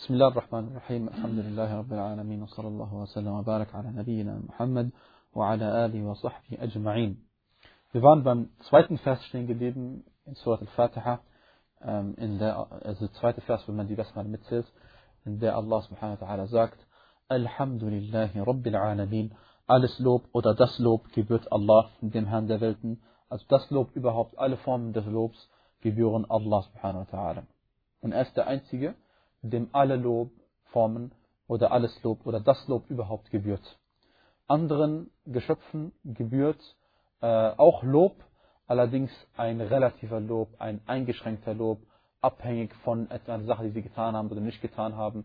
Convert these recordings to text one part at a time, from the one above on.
بسم الله الرحمن الرحيم الحمد لله رب العالمين وصلى الله وسلم وبارك على نبينا Muhammad وعلى آله وصحبه أجمعين Wir waren beim zweiten Vers stehen geblieben in Surat al-Fatiha, ähm, in der, also der zweite Vers, wenn man die Basmala mitzählt, in der Allah subhanahu wa ta'ala sagt, Alhamdulillahi Rabbil Alamin, alles Lob oder das Lob gebührt Allah, dem Herrn der Welten, also das Lob überhaupt, alle Formen des Lobs gebühren Allah subhanahu wa ta'ala. Und er ist der Einzige, dem alle Lobformen oder alles Lob oder das Lob überhaupt gebührt. Anderen Geschöpfen gebührt äh, auch Lob, allerdings ein relativer Lob, ein eingeschränkter Lob, abhängig von einer Sache, die sie getan haben oder nicht getan haben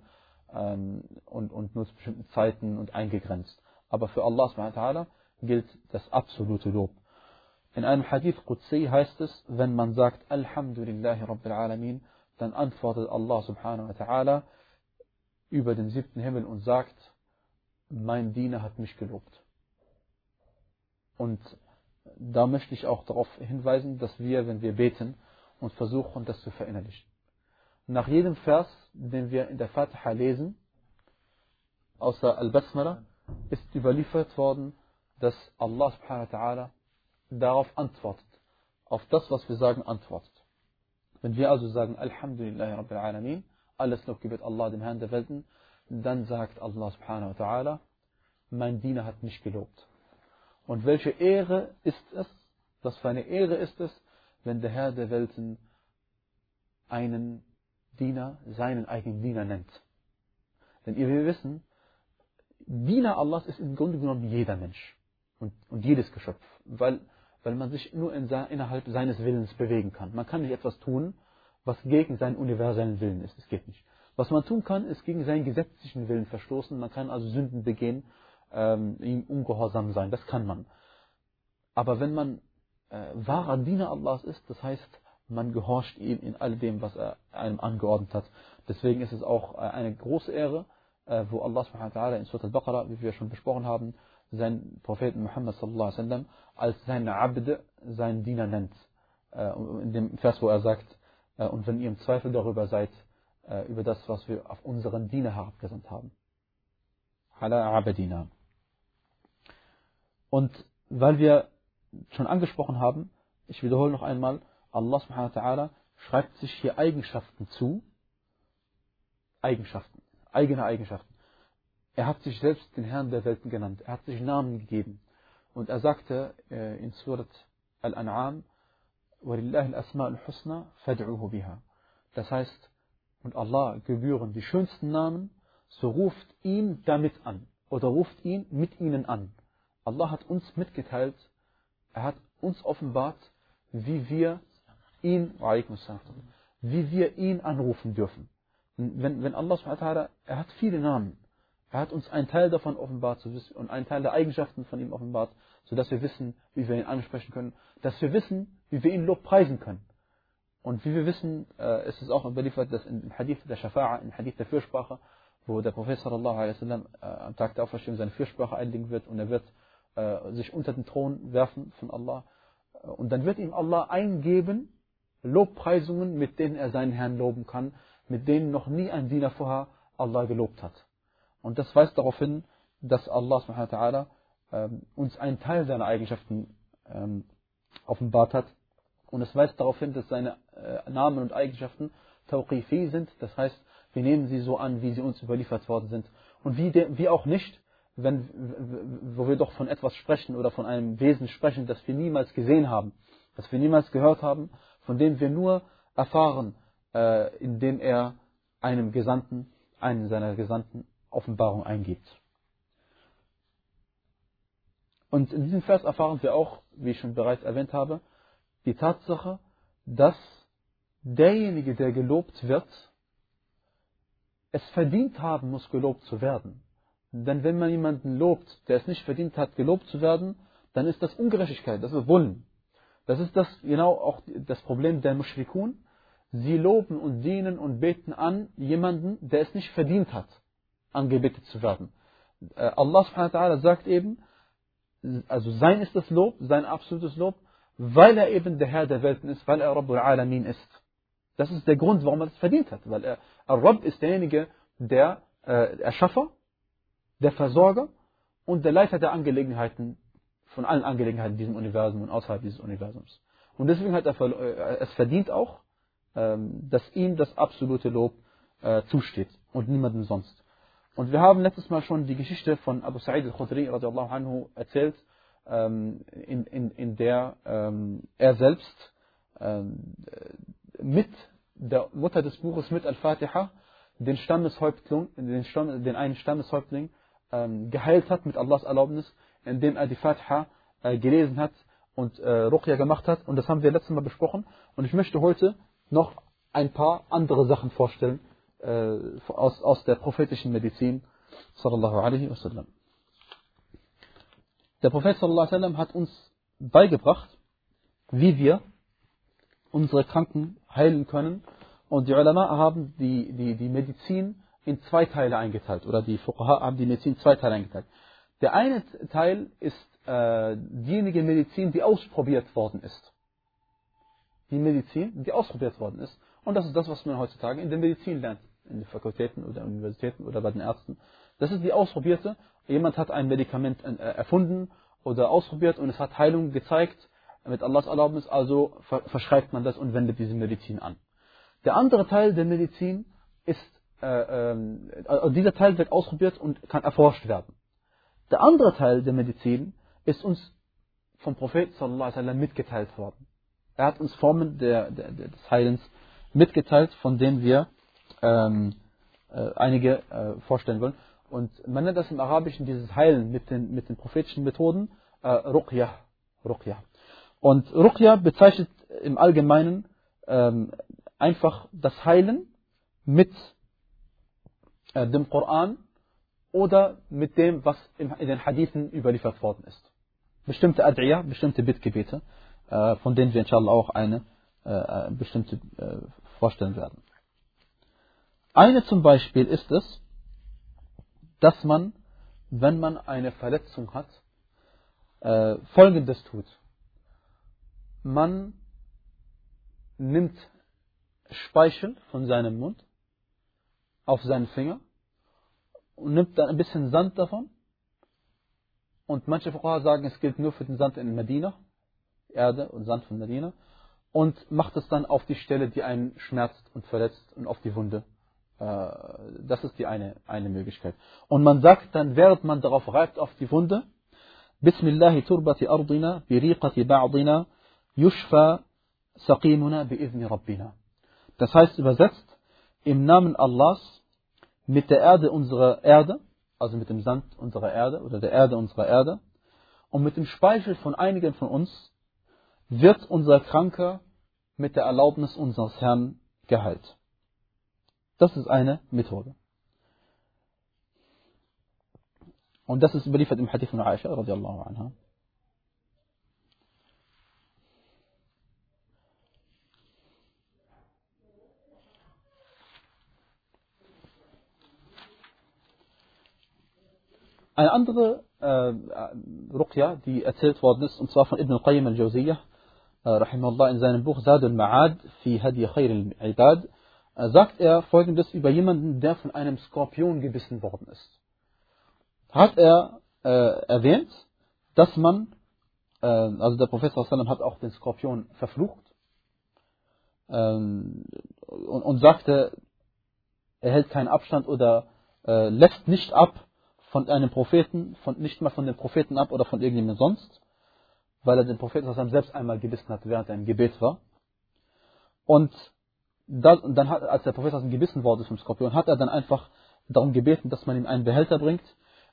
ähm, und, und nur zu bestimmten Zeiten und eingegrenzt. Aber für Allah subhanahu gilt das absolute Lob. In einem Hadith Qudsi heißt es, wenn man sagt Alhamdulillahi Rabbil Alamin, dann antwortet Allah subhanahu wa ta'ala über den siebten Himmel und sagt, mein Diener hat mich gelobt. Und da möchte ich auch darauf hinweisen, dass wir, wenn wir beten, uns versuchen, das zu verinnerlichen. Nach jedem Vers, den wir in der Fatiha lesen, außer Al-Basmala, ist überliefert worden, dass Allah subhanahu wa ta'ala darauf antwortet. Auf das, was wir sagen, antwortet. Wenn wir also sagen, Alhamdulillah Rabbil Alamin, alles Lob gebet Allah, dem Herrn der Welten, dann sagt Allah subhanahu wa ta'ala, mein Diener hat mich gelobt. Und welche Ehre ist es, was für eine Ehre ist es, wenn der Herr der Welten einen Diener, seinen eigenen Diener nennt. Denn will wissen, Diener Allahs ist im Grunde genommen jeder Mensch und, und jedes Geschöpf, weil weil man sich nur in, innerhalb seines Willens bewegen kann. Man kann nicht etwas tun, was gegen seinen universellen Willen ist. Es geht nicht. Was man tun kann, ist gegen seinen gesetzlichen Willen verstoßen. Man kann also Sünden begehen, ähm, ihm ungehorsam sein. Das kann man. Aber wenn man äh, wahrer Diener Allahs ist, das heißt, man gehorcht ihm in all dem, was er einem angeordnet hat. Deswegen ist es auch äh, eine große Ehre, äh, wo Allah subhanahu wa ta'ala in Surat al-Baqarah, wie wir schon besprochen haben, seinen Propheten Muhammad sallallahu alaihi wasallam als seinen Abd, seinen Diener nennt. Äh, in dem Vers, wo er sagt, äh, und wenn ihr im Zweifel darüber seid, äh, über das, was wir auf unseren Diener herabgesandt haben. Ala Abedina. Und weil wir schon angesprochen haben, ich wiederhole noch einmal, Allah subhanahu wa ta'ala schreibt sich hier Eigenschaften zu, Eigenschaften, eigene Eigenschaften. Er hat sich selbst den Herrn der Welten genannt. Er hat sich Namen gegeben. Und er sagte äh, in Surat Al-An'am, وَلِلَّهِ الْأَسْمَاءُ الْحُسْنَى فَادْعُوهُ بِهَا Das heißt, und Allah gebühren die schönsten Namen, so ruft ihn damit an oder ruft ihn mit ihnen an. Allah hat uns mitgeteilt, er hat uns offenbart, wie wir ihn, wie wir ihn anrufen dürfen. Wenn, wenn Allah, er hat viele Namen. er hat uns einen Teil davon offenbart und einen Teil der Eigenschaften von ihm offenbart, sodass wir wissen, wie wir ihn ansprechen können, dass wir wissen, wie wir ihn Lob preisen können. Und wie wir wissen, äh, ist es auch überliefert, dass im Hadith der Shafa'a, im Hadith der Fürsprache, wo der Prophet sallallahu alaihi wasallam äh, am Tag der Auferstehung seine Fürsprache einlegen wird und er wird äh, sich unter den Thron werfen von Allah. Und dann wird ihm Allah eingeben, Lobpreisungen, mit denen er seinen Herrn loben kann, mit denen noch nie ein Diener vorher Allah gelobt hat. Und das weist darauf hin, dass Allah subhanahu ähm, uns einen Teil seiner Eigenschaften ähm, offenbart hat. Und es weist darauf hin, dass seine äh, Namen und Eigenschaften tawqifi sind. Das heißt, wir nehmen sie so an, wie sie uns überliefert worden sind. Und wie, wie auch nicht, wenn, wo wir doch von etwas sprechen oder von einem Wesen sprechen, das wir niemals gesehen haben, das wir niemals gehört haben, von dem wir nur erfahren, äh, indem er einem Gesandten, einen seiner Gesandten Offenbarung eingibt. Und in diesem Vers erfahren wir auch, wie ich schon bereits erwähnt habe, die Tatsache, dass derjenige, der gelobt wird, es verdient haben muss, gelobt zu werden. Denn wenn man jemanden lobt, der es nicht verdient hat, gelobt zu werden, dann ist das Ungerechtigkeit, das ist Wollen. Das ist das genau auch das Problem der Mushrikun. Sie loben und dienen und beten an jemanden, der es nicht verdient hat angebetet zu werden. Äh, Allah subhanahu wa ta'ala sagt eben, also sein ist das Lob, sein absolutes Lob, weil er eben der Herr der Welten ist, weil er Rabbul Alamin ist. Das ist der Grund, warum er es verdient hat, weil er, Rabb ist derjenige, der äh, Erschaffer, der Versorger und der Leiter der Angelegenheiten, von allen Angelegenheiten in diesem Universum und außerhalb dieses Universums. Und deswegen hat er äh, es verdient auch, ähm, dass ihm das absolute Lob äh, zusteht und niemandem sonst. Und wir haben letztes Mal schon die Geschichte von Abu Sa'id al-Khudri anhu erzählt, ähm, in, in, in der ähm, er selbst ähm, mit der Mutter des Buches, mit Al-Fatiha, den Stammeshäuptling, den, Stamm, den einen Stammeshäuptling geheilt hat mit Allahs Erlaubnis, indem er die Fatiha äh, gelesen hat und äh, Ruqya gemacht hat. Und das haben wir letztes Mal besprochen. Und ich möchte heute noch ein paar andere Sachen vorstellen, aus, aus der prophetischen Medizin. Der Prophet sallallahu hat uns beigebracht, wie wir unsere Kranken heilen können. Und die Ulama haben die, die, die Medizin in zwei Teile eingeteilt. Oder die Fuqaha haben die Medizin in zwei Teile eingeteilt. Der eine Teil ist äh, diejenige Medizin, die ausprobiert worden ist. Die Medizin, die ausprobiert worden ist. Und das ist das, was man heutzutage in der Medizin lernt in den Fakultäten oder Universitäten oder bei den Ärzten. Das ist die ausprobierte. Jemand hat ein Medikament äh, erfunden oder ausprobiert und es hat Heilung gezeigt mit Allahs Erlaubnis, also verschreibt man das und wendet diese Medizin an. Der andere Teil der Medizin ist, äh, äh, dieser Teil wird ausprobiert und kann erforscht werden. Der andere Teil der Medizin ist uns vom Prophet sallallahu alaihi mitgeteilt worden. Er hat uns Formen der, der, des Heilens mitgeteilt, von denen wir ähm, äh, einige äh, vorstellen wollen. Und man nennt das im Arabischen dieses Heilen mit den, mit den prophetischen Methoden äh, Ruqya. Ruqya. Und Ruqya bezeichnet im Allgemeinen ähm, einfach das Heilen mit äh, dem Koran oder mit dem, was in, in den Hadithen überliefert worden ist. Bestimmte Ad'iyah, bestimmte Bittgebete, äh, von denen wir inshallah auch eine äh, bestimmte äh, vorstellen werden. Eine zum Beispiel ist es, dass man, wenn man eine Verletzung hat, äh, Folgendes tut. Man nimmt Speichel von seinem Mund auf seinen Finger und nimmt dann ein bisschen Sand davon. Und manche Fuqaha sagen, es gilt nur für den Sand in Medina, Erde und Sand von Medina, und macht es dann auf die Stelle, die einen schmerzt und verletzt und auf die Wunde das ist die eine, eine Möglichkeit. Und man sagt dann, während man darauf reibt auf die Wunde, Bismillahi turbati ardina, biriqati ba'dina, yushfa saqimuna bi'izni rabbina. Das heißt übersetzt, im Namen Allahs, mit der Erde unserer Erde, also mit dem Sand unserer Erde oder der Erde unserer Erde, und mit dem Speichel von einigen von uns, wird unser Kranker mit der Erlaubnis unseres Herrn geheilt. Das ist eine Methode. Und das ist überliefert im Hadith von Aisha radiallahu anha. Eine andere äh, Ruqya, die erzählt worden ist, und zwar von Ibn al-Qayyim al-Jawziyah, äh, in seinem Buch Zad al-Ma'ad fi Hadi Khair al-Ibad, sagt er folgendes über jemanden, der von einem Skorpion gebissen worden ist. Hat er äh, erwähnt, dass man, äh, also der Prophet sallam hat auch den Skorpion verflucht ähm, und, und, sagte, er hält keinen Abstand oder äh, lässt nicht ab von einem Propheten, von, nicht mal von den Propheten ab oder von irgendjemandem sonst, weil er den Propheten sallam selbst einmal gebissen hat, während er im Gebet war. Und das, und dann hat, als der Prophet gebissen ist vom Skorpion, hat er dann einfach darum gebeten, dass man ihm einen Behälter bringt.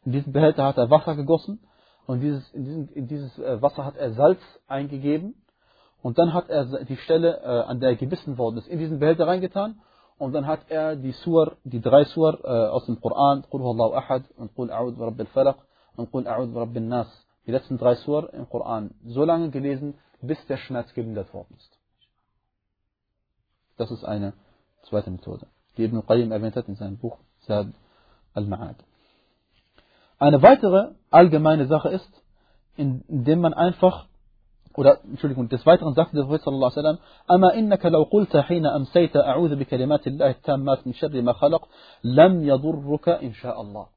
In diesen Behälter hat er Wasser gegossen und dieses, in, diesen, in dieses äh, Wasser hat er Salz eingegeben und dann hat er die Stelle, äh, an der er gebissen worden ist, in diesen Behälter reingetan und dann hat er die Sur, die drei Sur äh, aus dem Koran, Qul Allahu Ahad und Qul A'ud Rabbil Falaq und Qul A'ud Rabbil Nas, die letzten drei Sur im Koran, so lange gelesen, bis der Schmerz gelindert worden ist. Das ist eine zweite Methode, die Ibn Qayyim erwähnt hat in seinem Buch Sad al-Ma'ad. Eine weitere allgemeine Sache ist, indem man einfach oder Entschuldigung, des Weiteren sagte der Prophet sallallahu alaihi wasallam, "Amma innaka law qulta hina amsayta a'udhu bi kalimati Allahi tammat min sharri ma khalaq, lam yadurruka insha Allah."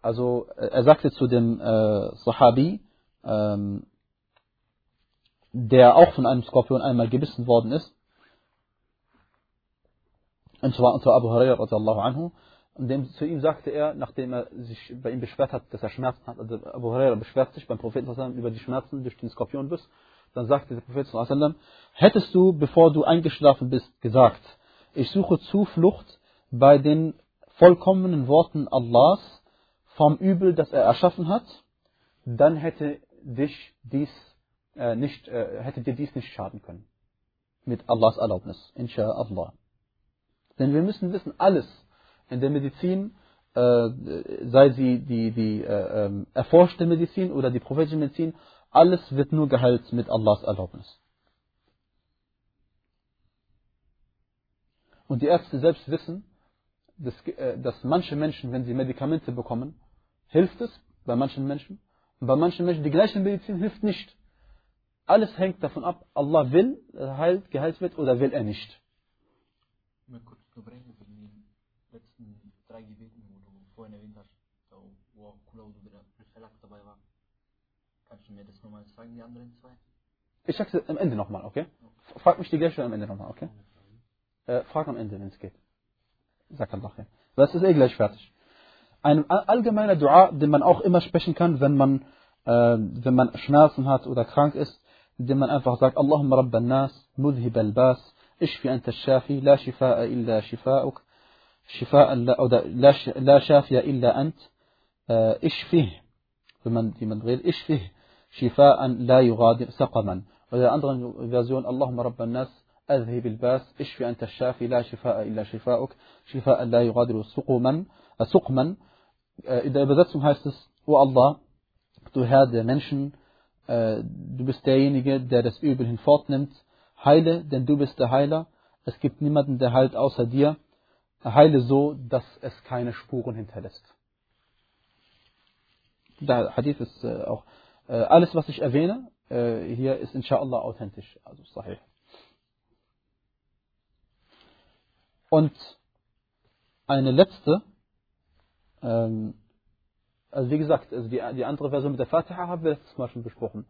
Also äh, er sagte zu dem äh, Sahabi, ähm, der auch von einem Skorpion einmal gebissen worden ist, und zwar, und zwar Abu Hurairah radiallahu anhu, dem, zu ihm sagte er, nachdem er sich bei ihm beschwert hat, dass er Schmerzen hat, also Abu Hurairah beschwert sich beim Propheten über die Schmerzen durch den Skorpionbiss, dann sagte der Prophet sallam, hättest du, bevor du eingeschlafen bist, gesagt, ich suche Zuflucht bei den vollkommenen Worten Allahs vom Übel, das er erschaffen hat, dann hätte dich dies äh, nicht, äh, hätte dir dies nicht schaden können. Mit Allahs Erlaubnis, inshallah. Denn wir müssen wissen, alles in der Medizin, äh, sei sie die, die äh, ähm, erforschte Medizin oder die prophetische Medizin, alles wird nur geheilt mit Allahs Erlaubnis. Und die Ärzte selbst wissen, dass, äh, dass manche Menschen, wenn sie Medikamente bekommen, hilft es bei manchen Menschen. Und bei manchen Menschen die gleiche Medizin hilft nicht. Alles hängt davon ab, Allah will, heilt, geheilt wird oder will er nicht. Unterbrechen für die letzten drei Gebeten, wo du vorhin erwähnt hast, wo auch Kulau Falak dabei war. Kannst du mir das nochmal sagen, die anderen zwei? Ich sag's am Ende nochmal, okay? Frag mich die gleiche am Ende nochmal, okay? Äh, frag am Ende, wenn es geht. Sag Allah. Das ist eh gleich fertig. Ein allgemeiner Dua, den man auch immer sprechen kann, wenn man, äh, wenn man Schmerzen hat oder krank ist, indem man einfach sagt, Allahumma Rabban Nas, Mudhib al-Bas, اشفي أنت الشافي؟ لا شفاء إلا شفاءك شفاء لا, لا, لا شافي إلا أنت. آه، اشفه فمن من غير اشفه شفاء لا يغادر سقما. وإذا أندغن فيزيون اللهم رب الناس أذهب الباس. اشفي أنت الشافي؟ لا شفاء إلا شفاءك شفاء لا يغادر سقما. آه، سقما. آه، إذا übersetzung heißt es O Allah du Herr der Menschen du bist derjenige der das Übel hinfortnimmt Heile, denn du bist der Heiler. Es gibt niemanden, der heilt außer dir. Heile so, dass es keine Spuren hinterlässt. Der Hadith ist auch, alles was ich erwähne, hier ist inshallah authentisch, also sahih. Und eine letzte, ähm, also wie gesagt, also die, die andere Version mit der Fatiha haben wir letztes Mal schon besprochen.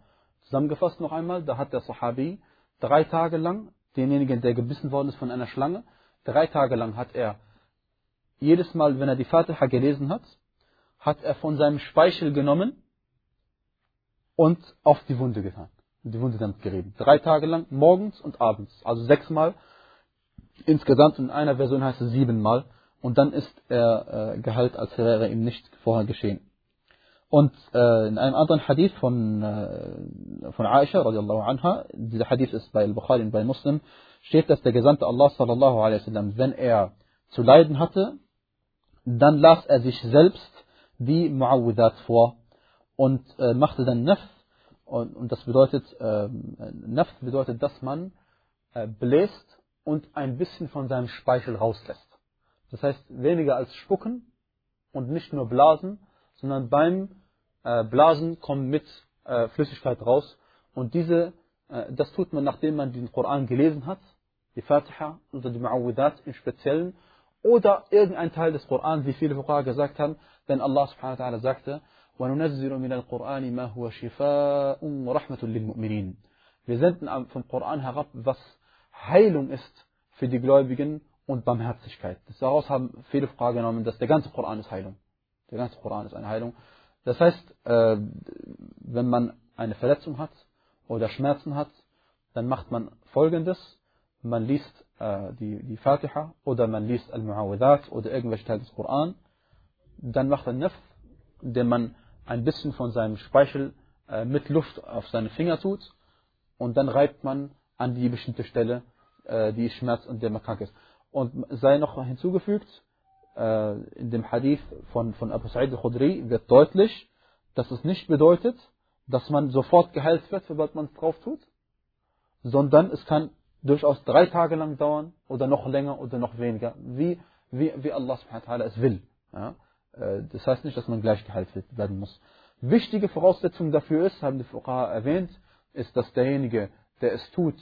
Zusammengefasst noch einmal, da hat der Sahabi drei Tage lang, denjenigen, der gebissen worden ist von einer Schlange, drei Tage lang hat er jedes Mal, wenn er die Fatiha gelesen hat, hat er von seinem Speichel genommen und auf die Wunde getan. Die Wunde damit gerieben. Drei Tage lang, morgens und abends. Also sechsmal insgesamt. In einer Version heißt es siebenmal. Und dann ist er äh, geheilt, als wäre ihm nicht vorher geschehen. Und äh, in einem anderen Hadith von, äh, von Aisha radiallahu anha, dieser Hadith ist bei Al-Bukhari und bei Muslim, steht, dass der Gesandte Allah sallallahu alaihi wasallam, wenn er zu leiden hatte, dann las er sich selbst die Mu'awwidat vor und äh, machte dann Nafs. Und, und das bedeutet, äh, Nafs bedeutet, dass man äh, bläst und ein bisschen von seinem Speichel rauslässt. Das heißt, weniger als spucken und nicht nur blasen, sondern beim äh, Blasen kommen mit äh, Flüssigkeit raus. Und diese, äh, das tut man, nachdem man den Koran gelesen hat, die Fatiha oder die Ma'awudat im Speziellen, oder irgendein Teil des Koran, wie viele Fuqa gesagt haben, denn Allah subhanahu wa ta'ala sagte, وَنُنَزِّلُ مِنَ الْقُرْآنِ مَا هُوَ شِفَاءٌ وَرَحْمَةٌ لِلْمُؤْمِنِينَ Wir senden vom Koran herab, was Heilung ist für die Gläubigen und Barmherzigkeit. Daraus haben viele Fuqa genommen, dass der ganze Koran ist Heilung. Der ganze Koran ist eine Heilung. Das heißt, äh, wenn man eine Verletzung hat oder Schmerzen hat, dann macht man folgendes. Man liest äh, die, die Fatiha oder man liest Al-Mu'awidat oder irgendwelche Teile des Koran. Dann macht man Naf, indem man ein bisschen von seinem Speichel äh, mit Luft auf seine Finger tut und dann reibt man an die bestimmte Stelle, die Schmerz und der man krank ist. Und sei noch hinzugefügt, in dem Hadith von, von Abu Sa'id al-Khudri wird deutlich, dass es nicht bedeutet, dass man sofort geheilt wird, sobald man es drauf tut, sondern es kann durchaus drei Tage lang dauern oder noch länger oder noch weniger, wie, wie, wie Allah subhanahu es will. Ja? Das heißt nicht, dass man gleich geheilt werden muss. Wichtige Voraussetzung dafür ist, haben die Fuqaha erwähnt, ist, dass derjenige, der es tut,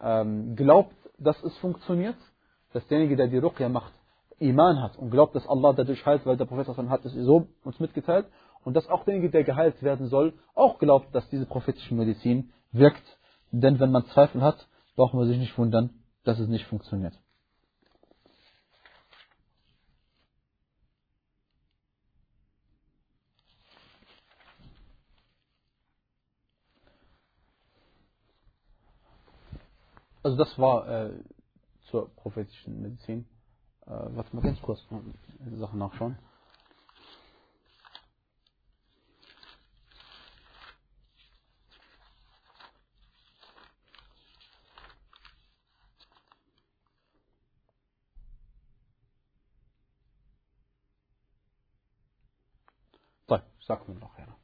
ähm, glaubt, dass es funktioniert, dass derjenige, der die Ruqya macht, Iman hat und glaubt, dass Allah dadurch heilt, weil der Prophet hat es so uns mitgeteilt, und dass auch derjenige, der geheilt werden soll, auch glaubt, dass diese prophetische Medizin wirkt. Denn wenn man Zweifel hat, braucht man sich nicht wundern, dass es nicht funktioniert. Also das war äh, zur prophetischen Medizin äh, warte mal ganz kurz, Sachen nachschauen. So, sag mir noch, Herr.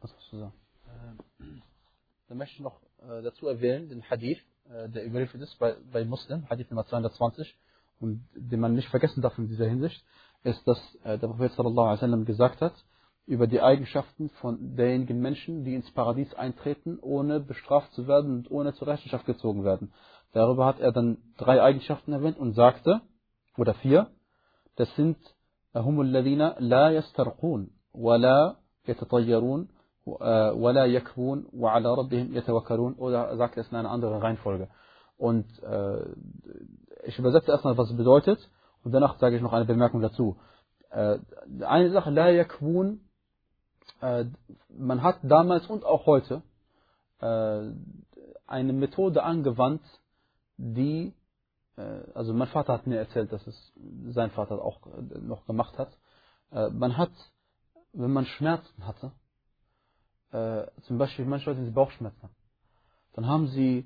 Was hast du sagen? Ähm, da möchte ich noch äh, dazu erwähnen, den Hadith, äh, der überliefert ist bei, bei Muslim, Hadith Nummer 220, und den man nicht vergessen darf in dieser Hinsicht, ist, dass äh, der Prophet sallallahu alaihi wasallam gesagt hat, über die Eigenschaften von derjenigen Menschen, die ins Paradies eintreten, ohne bestraft zu werden und ohne zur Rechenschaft gezogen werden. Darüber hat er dann drei Eigenschaften erwähnt und sagte, oder vier, das sind هم الذين لا يسترقون ولا يتطيرون ولا يكفون وعلى ربهم يتوكلون oder sagt es in einer anderen Reihenfolge. Und äh, ich übersetze erstmal, was es bedeutet und danach sage ich noch eine Bemerkung dazu. Äh, eine Sache, la yakun, äh, man hat damals und auch heute äh, eine Methode angewandt, die also mein Vater hat mir erzählt, dass es sein Vater auch noch gemacht hat. Man hat, wenn man Schmerzen hatte, zum Beispiel manche Leute, die Bauchschmerzen dann haben sie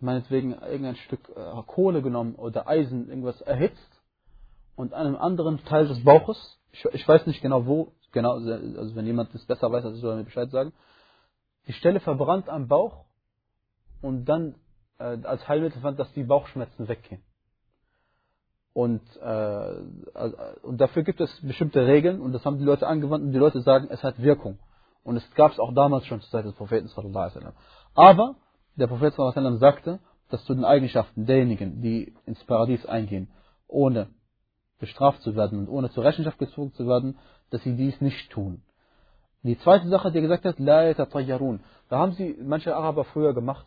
meinetwegen irgendein Stück Kohle genommen oder Eisen, irgendwas erhitzt und einem anderen Teil des Bauches, ich, ich weiß nicht genau wo, genau, also wenn jemand das besser weiß, also soll er mir Bescheid sagen, die Stelle verbrannt am Bauch und dann äh, als Heilmittel fand, dass die Bauchschmerzen weggehen. Und, äh, und dafür gibt es bestimmte Regeln und das haben die Leute angewandt und die Leute sagen, es hat Wirkung. Und es gab es auch damals schon zur Zeit des Propheten wasallam. Aber der Prophet wasallam sagte, dass zu den Eigenschaften derjenigen, die ins Paradies eingehen, ohne bestraft zu werden und ohne zur Rechenschaft gezogen zu werden, dass sie dies nicht tun. Die zweite Sache, die er gesagt hat, la yatatayyarun. Da haben sie manche Araber früher gemacht,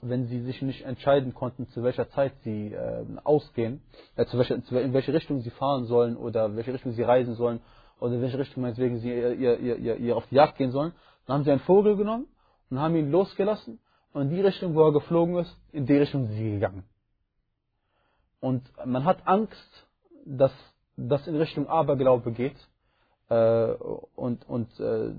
wenn sie sich nicht entscheiden konnten, zu welcher Zeit sie äh, ausgehen, äh, zu welcher, in welche Richtung sie fahren sollen oder in welche Richtung sie reisen sollen oder in welche Richtung meinetwegen sie ihr, ihr, ihr, ihr auf die Jagd gehen sollen, dann haben sie einen Vogel genommen und haben ihn losgelassen und in die Richtung, wo er geflogen ist, in die Richtung sind sie gegangen. Und man hat Angst, dass das in Richtung Aberglaube geht äh, und, und äh,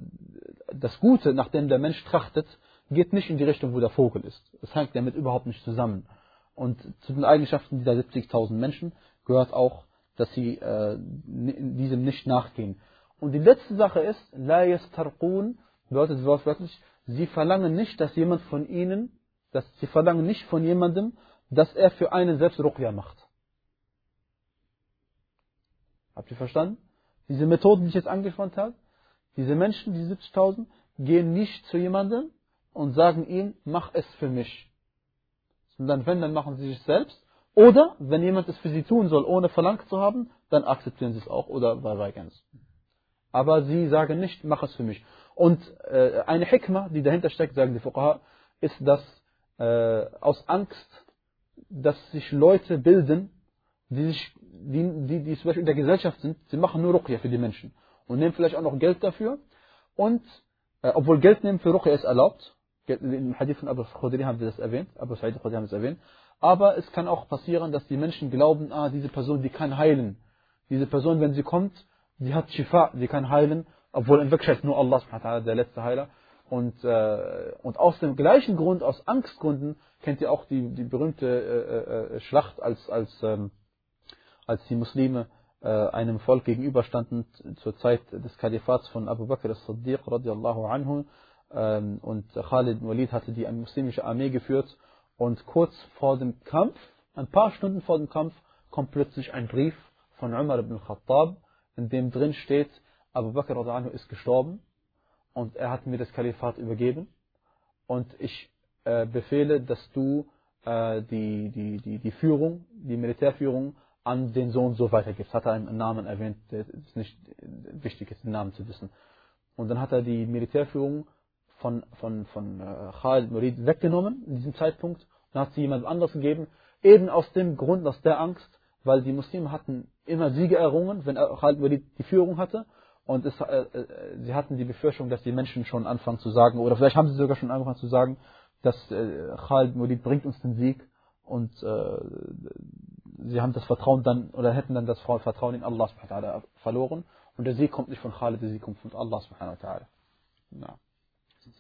das Gute, nachdem der Mensch trachtet, geht nicht in die Richtung, wo der Vogel ist. Das hängt damit überhaupt nicht zusammen. Und zu den Eigenschaften dieser 70.000 Menschen gehört auch, dass sie äh, diesem nicht nachgehen. Und die letzte Sache ist, la yastarqun, bedeutet wortwörtlich, sie verlangen nicht, dass jemand von ihnen, dass sie verlangen nicht von jemandem, dass er für einen selbst Ruqya macht. Habt ihr verstanden? Diese Methoden, die ich jetzt angespannt habe, diese Menschen, die 70.000, gehen nicht zu jemandem und sagen ihm, mach es für mich. Sondern wenn, dann machen sie es selbst. Oder, wenn jemand es für sie tun soll, ohne verlangt zu haben, dann akzeptieren sie es auch oder verweigern es. Aber sie sagen nicht, mach es für mich. Und äh, eine Hikmah, die dahinter steckt, sagen die Fuqaha, ist, dass äh, aus Angst, dass sich Leute bilden, die, sich, die, die, die zum Beispiel in der Gesellschaft sind, sie machen nur Ruqya für die Menschen und nehmen vielleicht auch noch Geld dafür. Und äh, obwohl Geld nehmen für Ruqya ist erlaubt, im Hadith von Abu Khudri haben wir das erwähnt, Abu Sa'id Khudri haben das erwähnt, aber es kann auch passieren, dass die Menschen glauben, ah, diese Person, die kann heilen. Diese Person, wenn sie kommt, die hat Shifa, die kann heilen, obwohl in Wirklichkeit nur Allah der letzte Heiler. Und, äh, und aus dem gleichen Grund, aus Angstgründen, kennt ihr auch die, die berühmte äh, äh, Schlacht, als, als, ähm, als die Muslime äh, einem Volk gegenüberstanden zur Zeit des Kalifats von Abu Bakr as-Siddiq radiallahu anhu. Ähm, und Khalid Walid hatte die muslimische Armee geführt. Und kurz vor dem Kampf, ein paar Stunden vor dem Kampf, kommt plötzlich ein Brief von Umar ibn Khattab, in dem drin steht, Abu Bakr anhu ist gestorben und er hat mir das Kalifat übergeben und ich äh, befehle, dass du äh, die, die, die, die Führung, die Militärführung an den Sohn so weitergibst. Hat er einen Namen erwähnt, der ist nicht wichtig ist, den Namen zu wissen. Und dann hat er die Militärführung von, von, von äh, Khalid Murid weggenommen in diesem Zeitpunkt und hat sie jemand anderes gegeben, eben aus dem Grund, aus der Angst, weil die Muslime hatten immer Siege errungen, wenn Khalid Murid die Führung hatte. Und es, äh, äh, sie hatten die Befürchtung, dass die Menschen schon anfangen zu sagen, oder vielleicht haben sie sogar schon angefangen zu sagen, dass äh, Khalid Murid bringt uns den Sieg. Und äh, sie haben das Vertrauen dann, oder hätten dann das Vertrauen in Allah verloren. Und der Sieg kommt nicht von Khalid, der Sieg kommt von Allah subhanahu wa ta'ala.